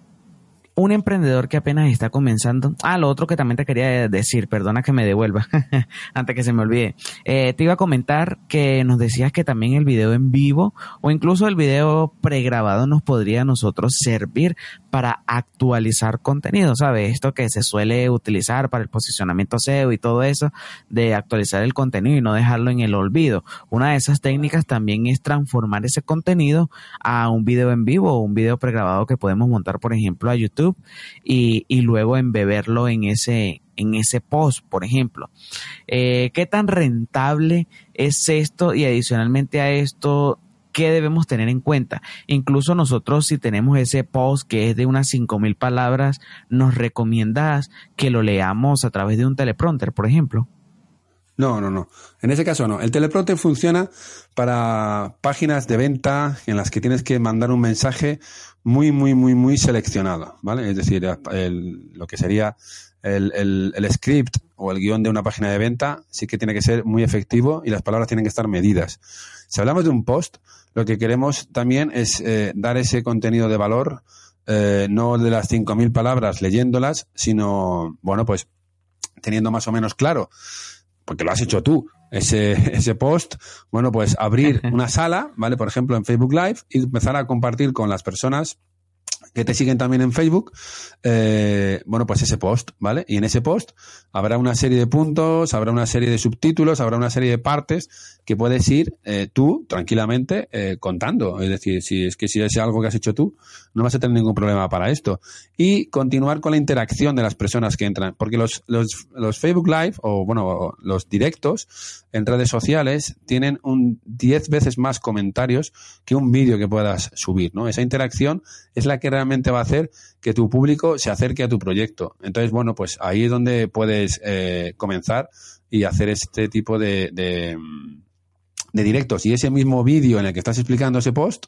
un emprendedor que apenas está comenzando. Ah, lo otro que también te quería decir, perdona que me devuelva, antes que se me olvide. Eh, te iba a comentar que nos decías que también el video en vivo o incluso el video pregrabado nos podría a nosotros servir para actualizar contenido, ¿sabes? Esto que se suele utilizar para el posicionamiento SEO y todo eso, de actualizar el contenido y no dejarlo en el olvido. Una de esas técnicas también es transformar ese contenido a un video en vivo o un video pregrabado que podemos montar, por ejemplo, a YouTube y, y luego embeberlo en ese, en ese post, por ejemplo. Eh, ¿Qué tan rentable es esto? Y adicionalmente a esto, ¿qué debemos tener en cuenta? Incluso nosotros, si tenemos ese post que es de unas 5.000 palabras, ¿nos recomiendas que lo leamos a través de un teleprompter, por ejemplo? No, no, no. En ese caso no. El teleprompter funciona para páginas de venta en las que tienes que mandar un mensaje muy, muy, muy, muy seleccionado, ¿vale? Es decir, el- lo que sería el, el- script o el guion de una página de venta sí que tiene que ser muy efectivo y las palabras tienen que estar medidas. Si hablamos de un post, lo que queremos también es eh, dar ese contenido de valor, eh, no de las 5.000 palabras leyéndolas, sino, bueno, pues teniendo más o menos claro porque lo has hecho tú, ese, ese post, bueno, pues abrir una sala, ¿vale? Por ejemplo, en Facebook Live y empezar a compartir con las personas que te siguen también en Facebook, eh, bueno, pues ese post, ¿vale? Y en ese post habrá una serie de puntos, habrá una serie de subtítulos, habrá una serie de partes que puedes ir eh, tú tranquilamente eh, contando. Es decir, si es que si es algo que has hecho tú, no vas a tener ningún problema para esto. Y continuar con la interacción de las personas que entran, porque los, los, los Facebook Live o, bueno, los directos en redes sociales tienen un 10 veces más comentarios que un vídeo que puedas subir, ¿no? Esa interacción es la que realmente va a hacer que tu público se acerque a tu proyecto. Entonces, bueno, pues ahí es donde puedes eh, comenzar y hacer este tipo de, de, de directos. Y ese mismo vídeo en el que estás explicando ese post,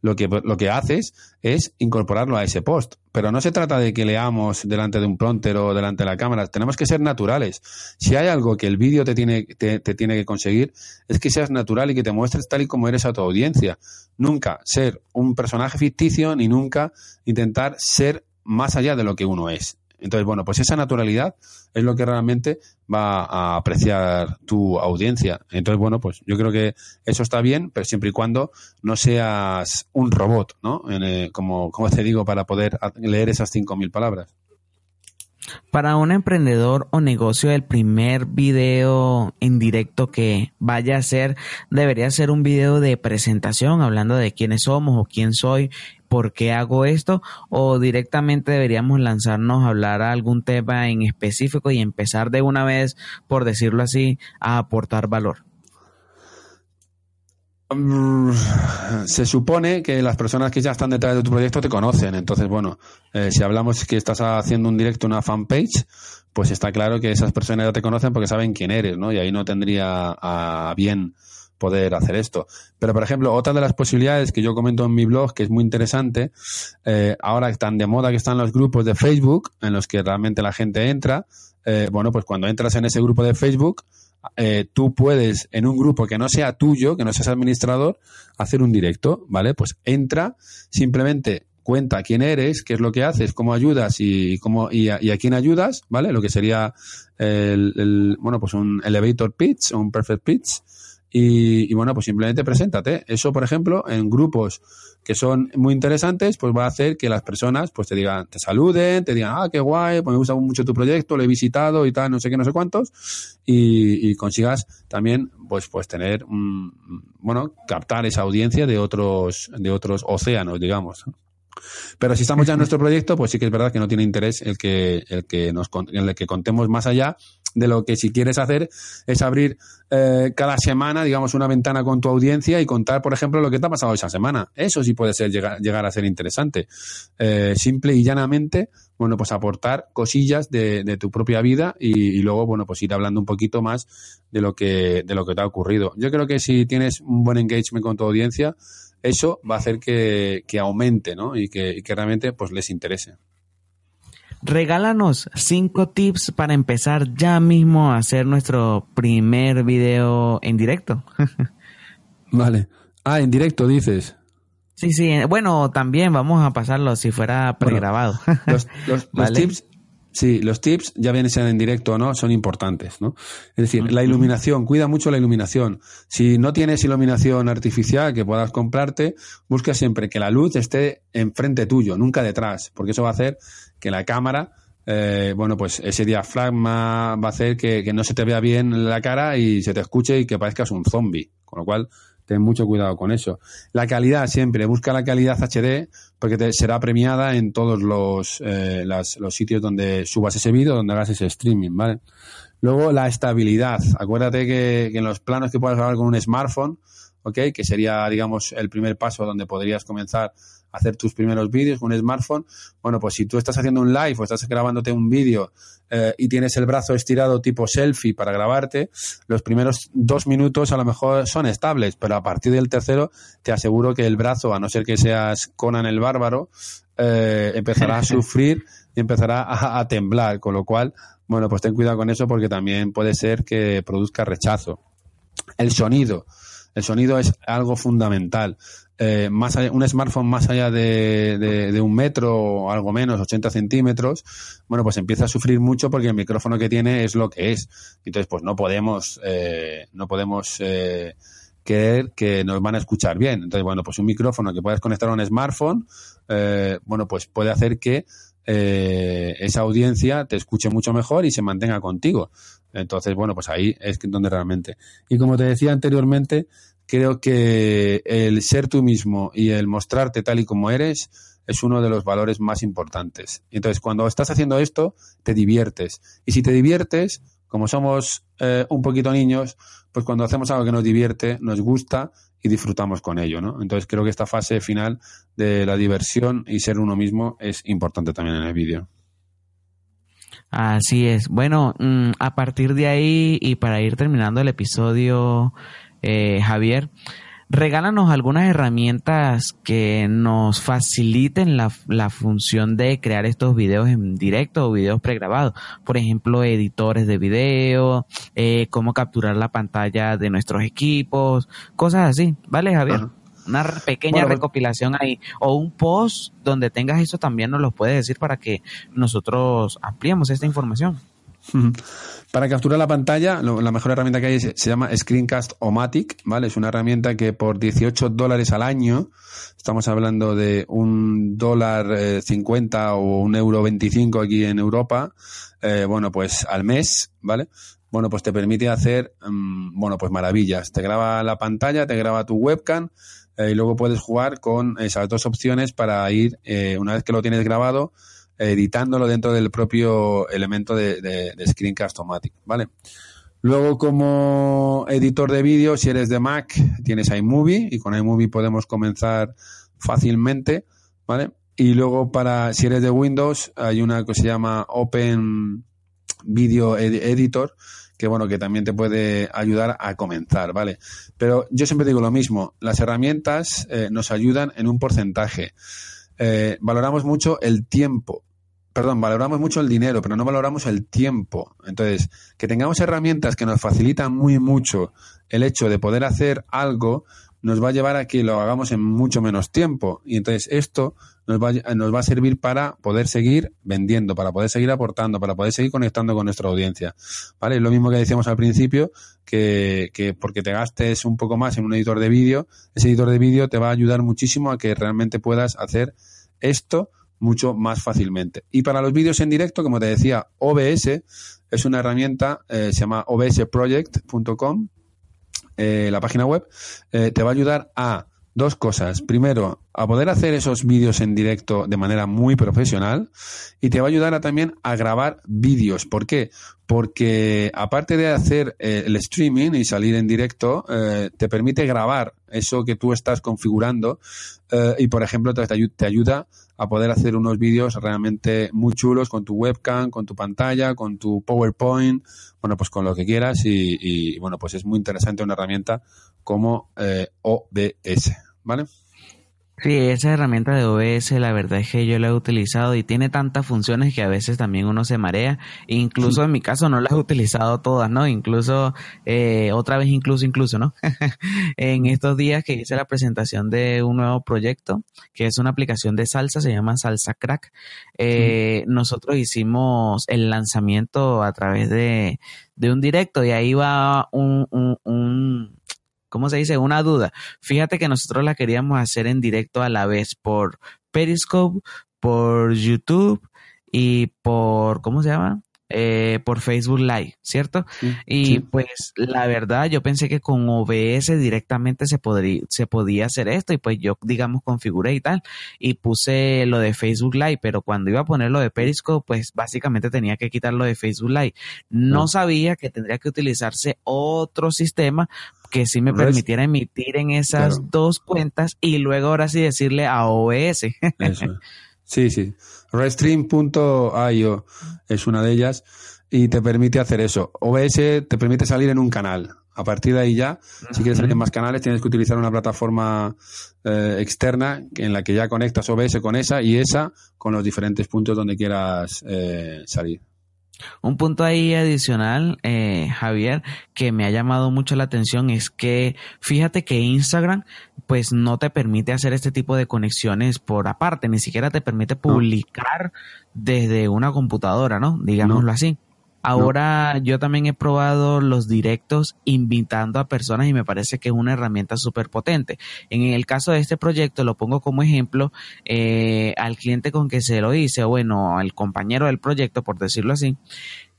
lo que, lo que haces es incorporarlo a ese post. Pero no se trata de que leamos delante de un prompter o delante de la cámara. Tenemos que ser naturales. Si hay algo que el vídeo te tiene, te, te tiene que conseguir, es que seas natural y que te muestres tal y como eres a tu audiencia. Nunca ser un personaje ficticio ni nunca intentar ser más allá de lo que uno es. Entonces, bueno, pues esa naturalidad es lo que realmente va a apreciar tu audiencia. Entonces, bueno, pues yo creo que eso está bien, pero siempre y cuando no seas un robot, ¿no? En, eh, como, como te digo, para poder leer esas 5.000 palabras. Para un emprendedor o negocio, el primer video en directo que vaya a hacer debería ser un video de presentación hablando de quiénes somos o quién soy, por qué hago esto, o directamente deberíamos lanzarnos a hablar a algún tema en específico y empezar de una vez, por decirlo así, a aportar valor. Mm, Se supone que las personas que ya están detrás de tu proyecto te conocen. Entonces, bueno, eh, si hablamos que estás haciendo un directo, una fanpage, pues está claro que esas personas ya te conocen porque saben quién eres, ¿no? Y ahí no tendría a bien poder hacer esto. Pero, por ejemplo, otra de las posibilidades que yo comento en mi blog, que es muy interesante, eh, ahora están de moda que están los grupos de Facebook, en los que realmente la gente entra, eh, bueno, pues cuando entras en ese grupo de Facebook, eh, tú puedes en un grupo que no sea tuyo, que no seas administrador, hacer un directo, ¿vale? Pues entra, simplemente cuenta quién eres, qué es lo que haces, cómo ayudas y cómo y a, quién ayudas, ¿vale? Lo que sería el, el, bueno, pues un elevator pitch un perfect pitch y, bueno, pues simplemente preséntate. Eso, por ejemplo, en grupos que son muy interesantes, pues va a hacer que las personas pues te digan, te saluden, te digan, ah, qué guay, pues me gusta mucho tu proyecto, lo he visitado y tal, no sé qué, no sé cuántos, y, consigas también pues pues tener, bueno, captar esa audiencia de otros, de otros océanos, digamos. Pero si estamos ya en nuestro proyecto, pues sí que es verdad que no tiene interés el que, el que nos el que contemos más allá de lo que si quieres hacer es abrir eh, cada semana, digamos, una ventana con tu audiencia y contar, por ejemplo, lo que te ha pasado esa semana. Eso sí puede ser llegar, llegar a ser interesante. Eh, simple y llanamente, bueno, pues aportar cosillas de, de tu propia vida y, y, luego, bueno, pues ir hablando un poquito más de lo que, de lo que te ha ocurrido. Yo creo que si tienes un buen engagement con tu audiencia, eso va a hacer que, aumente, ¿no? Y que, realmente pues les interese. Regálanos cinco tips para empezar ya mismo a hacer nuestro primer video en directo. vale. Ah, en directo dices. Sí, sí. Bueno, también vamos a pasarlo si fuera pregrabado. los, los tips Sí, los tips, ya bien sean en directo o no, son importantes, ¿no? Es decir, la iluminación, cuida mucho la iluminación. Si no tienes iluminación artificial que puedas comprarte, busca siempre que la luz esté enfrente tuyo, nunca detrás, porque eso va a hacer que la cámara, eh, bueno, pues ese diafragma va a hacer que, que no se te vea bien la cara y se te escuche y que parezcas un zombie. Con lo cual, ten mucho cuidado con eso. La calidad siempre, busca la calidad HD porque te será premiada en todos los, eh, los sitios donde subas ese vídeo, donde hagas ese streaming, ¿vale? Luego la estabilidad. Acuérdate que, que en los planos que puedas grabar con un smartphone, ¿ok? Que sería, digamos, el primer paso donde podrías comenzar hacer tus primeros vídeos con un smartphone, bueno, pues si tú estás haciendo un live o estás grabándote un vídeo eh, y tienes el brazo estirado tipo selfie para grabarte, los primeros dos minutos a lo mejor son estables, pero a partir del tercero te aseguro que el brazo, a no ser que seas Conan el bárbaro, eh, empezará a sufrir y empezará a, a temblar, con lo cual, bueno, pues ten cuidado con eso porque también puede ser que produzca rechazo. El sonido. El sonido es algo fundamental. Eh, más un smartphone más allá de, de, un metro o algo menos, 80 centímetros, bueno, pues empieza a sufrir mucho porque el micrófono que tiene es lo que es. Entonces, pues no podemos, eh, no podemos eh, creer que nos van a escuchar bien. Entonces, bueno, pues un micrófono que puedas conectar a un smartphone, eh, bueno, pues puede hacer que esa audiencia te escuche mucho mejor y se mantenga contigo. Entonces, bueno, pues ahí es donde realmente. Y como te decía anteriormente, creo que el ser tú mismo y el mostrarte tal y como eres es uno de los valores más importantes. Entonces, cuando estás haciendo esto, te diviertes. Y si te diviertes, como somos eh, un poquito niños, pues cuando hacemos algo que nos divierte, nos gusta y disfrutamos con ello, ¿no? Entonces creo que esta fase final de la diversión y ser uno mismo es importante también en el vídeo. Así es. Bueno, mm, a partir de ahí y para ir terminando el episodio, eh, Javier, regálanos algunas herramientas que nos faciliten la, función de crear estos videos en directo o videos pregrabados. Por ejemplo, editores de video, eh, cómo capturar la pantalla de nuestros equipos, cosas así. ¿Vale, Javier? Una pequeña pues recopilación ahí o un post donde tengas eso también nos lo puedes decir para que nosotros ampliemos esta información. Para capturar la pantalla, la mejor herramienta que hay se, llama Screencast Omatic, ¿vale? Es una herramienta que por 18 dólares al año, estamos hablando de un dólar 50 eh, o un euro 25 aquí en Europa, eh, bueno, pues al mes, ¿vale? Bueno, pues te permite hacer, mm, bueno, pues maravillas. Te graba la pantalla, te graba tu webcam eh, y luego puedes jugar con esas dos opciones para ir, una vez que lo tienes grabado, editándolo dentro del propio elemento de, de, Screencast-O-Matic, ¿vale? Luego, como editor de vídeo, si eres de Mac, tienes iMovie y con iMovie podemos comenzar fácilmente, ¿vale? Y luego, para si eres de Windows, hay una que se llama Open Video Editor, que bueno, que también te puede ayudar a comenzar, ¿vale? Pero yo siempre digo lo mismo, las herramientas eh, nos ayudan en un porcentaje. Eh, valoramos mucho el tiempo perdón, valoramos mucho el dinero, pero no valoramos el tiempo. Entonces, que tengamos herramientas que nos facilitan muy mucho el hecho de poder hacer algo, nos va a llevar a que lo hagamos en mucho menos tiempo. Y entonces esto nos va, nos va a servir para poder seguir vendiendo, para poder seguir aportando, para poder seguir conectando con nuestra audiencia. ¿Vale? Es lo mismo que decíamos al principio, que, que porque te gastes un poco más en un editor de vídeo, ese editor de vídeo te va a ayudar muchísimo a que realmente puedas hacer esto mucho más fácilmente. Y para los vídeos en directo, como te decía, OBS es una herramienta, eh, se llama obsproject.com, eh, la página web, eh, te va a ayudar a dos cosas. Primero, a poder hacer esos vídeos en directo de manera muy profesional y te va a ayudar a, también a grabar vídeos. ¿Por qué? Porque aparte de hacer el streaming y salir en directo, te permite grabar eso que tú estás configurando y, por ejemplo, te, ayuda a poder hacer unos vídeos realmente muy chulos con tu webcam, con tu pantalla, con tu PowerPoint, bueno, pues con lo que quieras y, bueno, pues es muy interesante una herramienta como eh, OBS, ¿vale? Sí, esa herramienta de OBS, la verdad es que yo la he utilizado y tiene tantas funciones que a veces también uno se marea. Incluso en mi caso no las he utilizado todas, ¿no? Incluso, eh, otra vez incluso, incluso, ¿no? en estos días que hice la presentación de un nuevo proyecto, que es una aplicación de salsa, se llama Salsa Crack. Eh, nosotros hicimos el lanzamiento a través de, de un directo y ahí va un, un, un ¿cómo se dice? Una duda. Fíjate que nosotros la queríamos hacer en directo a la vez por Periscope, por YouTube y por, ¿cómo se llama? Eh, por Facebook Live, ¿cierto? y pues la verdad yo pensé que con OBS directamente se, podría, se podía hacer esto y pues yo digamos configuré y tal y puse lo de Facebook Live, pero cuando iba a poner lo de Periscope pues básicamente tenía que quitar lo de Facebook Live. No sabía que tendría que utilizarse otro sistema que sí me permitiera emitir en esas dos cuentas y luego ahora sí decirle a OBS. Sí, sí. Restream.io es una de ellas y te permite hacer eso. OBS te permite salir en un canal. A partir de ahí ya, si quieres salir en más canales, tienes que utilizar una plataforma eh, externa en la que ya conectas OBS con esa y esa con los diferentes puntos donde quieras eh, salir. Un punto ahí adicional, eh, Javier, que me ha llamado mucho la atención es que fíjate que Instagram pues no te permite hacer este tipo de conexiones por aparte, ni siquiera te permite publicar desde una computadora, ¿no? Digámoslo así. Ahora yo también he probado los directos invitando a personas y me parece que es una herramienta súper potente. En el caso de este proyecto, lo pongo como ejemplo, eh, al cliente con que se lo hice, o bueno, al compañero del proyecto, por decirlo así,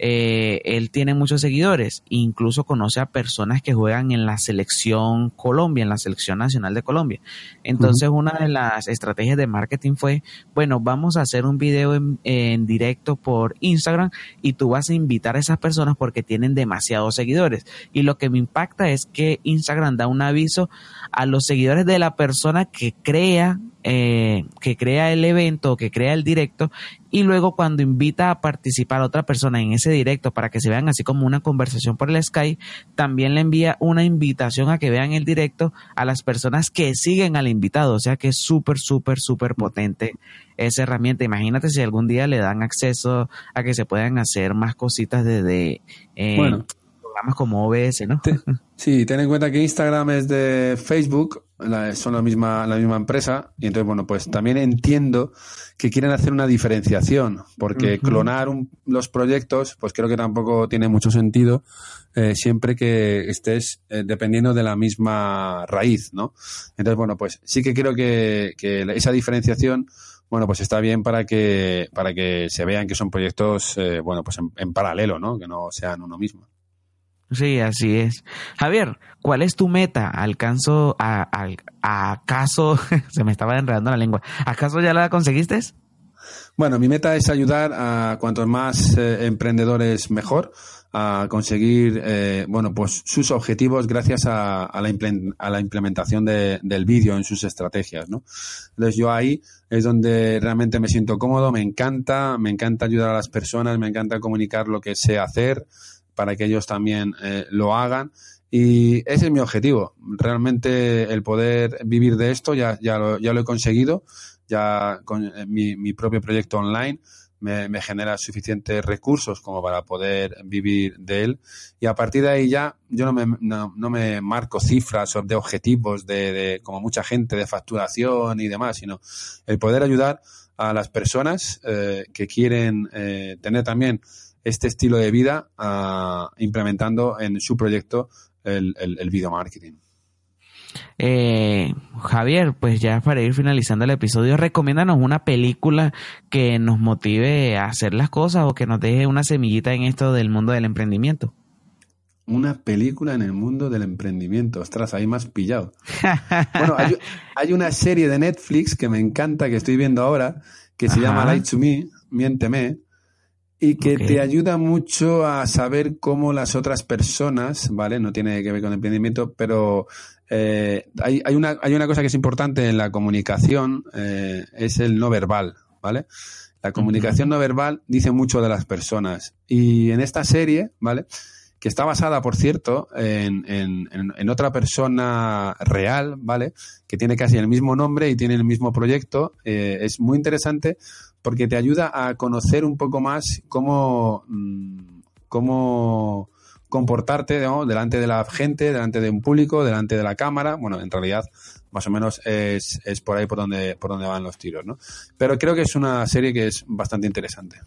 eh, él tiene muchos seguidores, incluso conoce a personas que juegan en la selección Colombia, en la selección nacional de Colombia. Entonces, una de las estrategias de marketing fue, bueno, vamos a hacer un video en, directo por Instagram y tú vas a invitar a esas personas porque tienen demasiados seguidores. Y lo que me impacta es que Instagram da un aviso a los seguidores de la persona que crea eh, que crea el evento, que crea el directo, y luego cuando invita a participar a otra persona en ese directo para que se vean así como una conversación por el Skype, también le envía una invitación a que vean el directo a las personas que siguen al invitado, o sea que es súper, súper, súper potente esa herramienta. Imagínate si algún día le dan acceso a que se puedan hacer más cositas desde... Eh, programas como OBS, ¿no? Sí, ten en cuenta que Instagram es de Facebook, son la misma, la misma empresa, y entonces, bueno, pues también entiendo que quieren hacer una diferenciación, porque clonar los proyectos, pues creo que tampoco tiene mucho sentido eh, siempre que estés eh, dependiendo de la misma raíz, ¿no? Entonces, bueno, pues sí que creo que, esa diferenciación bueno, pues está bien para que, para que se vean que son proyectos, eh, bueno, pues en, en, paralelo, ¿no? Que no sean uno mismo. Sí, así es. Javier, ¿cuál es tu meta? ¿Alcanzo a, acaso, se me estaba enredando la lengua, ¿acaso ya la conseguiste? Bueno, mi meta es ayudar a cuantos más eh, emprendedores mejor a conseguir, eh, bueno, pues sus objetivos gracias a, a, la, a la, implementación de, del vídeo en sus estrategias, ¿no? Entonces yo ahí es donde realmente me siento cómodo, me encanta, me encanta ayudar a las personas, me encanta comunicar lo que sé hacer, para que ellos también eh, lo hagan. Y ese es mi objetivo. Realmente el poder vivir de esto ya, ya, lo, ya lo he conseguido, ya con eh, mi, mi propio proyecto online, me, genera suficientes recursos como para poder vivir de él. Y a partir de ahí ya yo no me, no, me marco cifras de objetivos de, de, como mucha gente, de facturación y demás, sino el poder ayudar a las personas eh, que quieren tener también este estilo de vida uh, implementando en su proyecto el, el, el video marketing. Eh, Javier, pues ya para ir finalizando el episodio, recomiéndanos una película que nos motive a hacer las cosas o que nos deje una semillita en esto del mundo del emprendimiento. Una película en el mundo del emprendimiento. Ostras, ahí más pillado. bueno, hay, una serie de Netflix que me encanta, que estoy viendo ahora, que se llama Light to Me, Miénteme, y que te ayuda mucho a saber cómo las otras personas, ¿vale? No tiene que ver con emprendimiento, pero eh, hay, hay, una, hay una cosa que es importante en la comunicación, eh, es el no verbal, ¿vale? La comunicación no verbal dice mucho de las personas. Y en esta serie, ¿vale? Que está basada, por cierto, en, en, en, otra persona real, ¿vale? Que tiene casi el mismo nombre y tiene el mismo proyecto. Eh, es muy interesante porque te ayuda a conocer un poco más cómo, mm, cómo comportarte delante de la gente, delante de un público, delante de la cámara. Bueno, en realidad, más o menos es, es por ahí por donde, por donde van los tiros, ¿no? Pero creo que es una serie que es bastante interesante.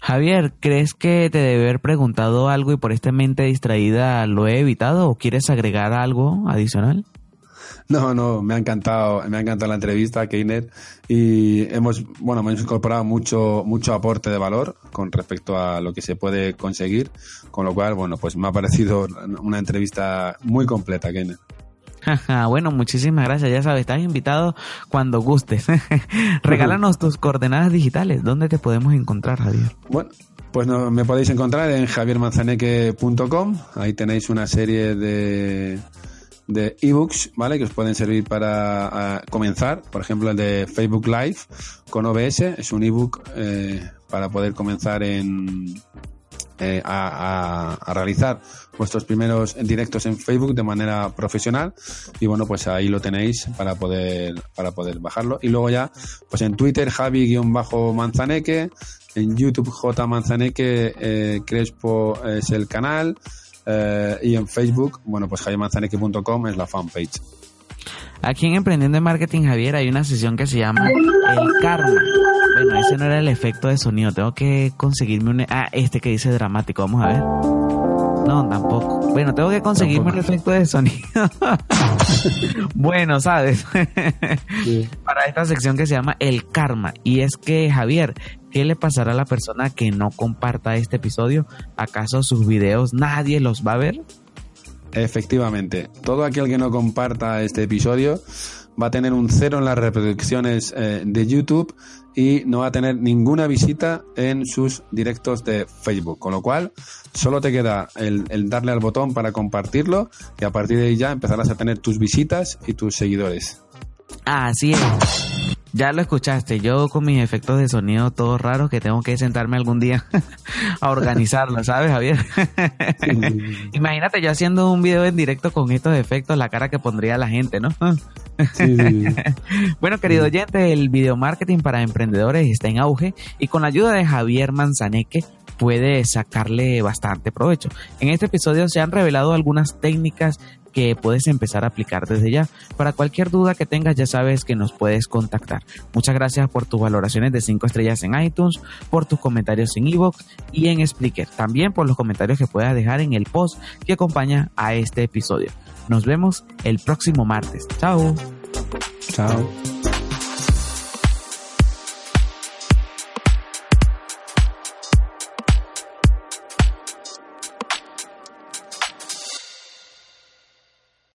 Javier, ¿crees que te debe haber preguntado algo y por esta mente distraída lo he evitado o quieres agregar algo adicional? No, no, me ha encantado, me ha encantado la entrevista, Keynet, y hemos, bueno, hemos incorporado mucho, mucho aporte de valor con respecto a lo que se puede conseguir, con lo cual, bueno, pues me ha parecido una entrevista muy completa, Keynet. bueno, muchísimas gracias. Ya sabes, estás invitado cuando gustes. Regálanos tus coordenadas digitales. ¿Dónde te podemos encontrar, Javier? Bueno, pues no, me podéis encontrar en javiermanzaneque.com. Ahí tenéis una serie de, de ebooks, ¿vale? Que os pueden servir para comenzar. Por ejemplo, el de Facebook Live con OBS. Es un ebook eh, para poder comenzar en, eh, a, realizar vuestros primeros directos en Facebook de manera profesional y bueno pues ahí lo tenéis para poder para poder bajarlo y luego ya pues en Twitter Javi-Manzaneque en YouTube J Manzaneque eh, Crespo es el canal eh, y en Facebook, bueno, pues javimanzaneque.com es la fanpage. Aquí en Emprendiendo en Marketing, Javier, hay una sesión que se llama El Karma. Bueno, ese no era el efecto de sonido. Tengo que conseguirme un... Ah, este que dice dramático. Vamos a ver. No, tampoco. Bueno, tengo que conseguirme el efecto de sonido. bueno, ¿sabes? Para esta sección que se llama El Karma. Y es que, Javier, ¿qué le pasará a la persona que no comparta este episodio? ¿Acaso sus videos nadie los va a ver? Efectivamente, todo aquel que no comparta este episodio va a tener un cero en las reproducciones eh, de YouTube y no va a tener ninguna visita en sus directos de Facebook. Con lo cual, solo te queda el, el, darle al botón para compartirlo y a partir de ahí ya empezarás a tener tus visitas y tus seguidores. Así es. Ya lo escuchaste, yo con mis efectos de sonido todos raros que tengo que sentarme algún día a organizarlo, ¿sabes, Javier? Imagínate yo haciendo un video en directo con estos efectos, la cara que pondría la gente, ¿no? bueno, querido oyente, el video marketing para emprendedores está en auge y con la ayuda de Javier Manzaneque puede sacarle bastante provecho. En este episodio se han revelado algunas técnicas que puedes empezar a aplicar desde ya. Para cualquier duda que tengas, ya sabes que nos puedes contactar. Muchas gracias por tus valoraciones de 5 estrellas en iTunes, por tus comentarios en Evox y en Spreaker. También por los comentarios que puedas dejar en el post que acompaña a este episodio. Nos vemos el próximo martes. Chao. Chao.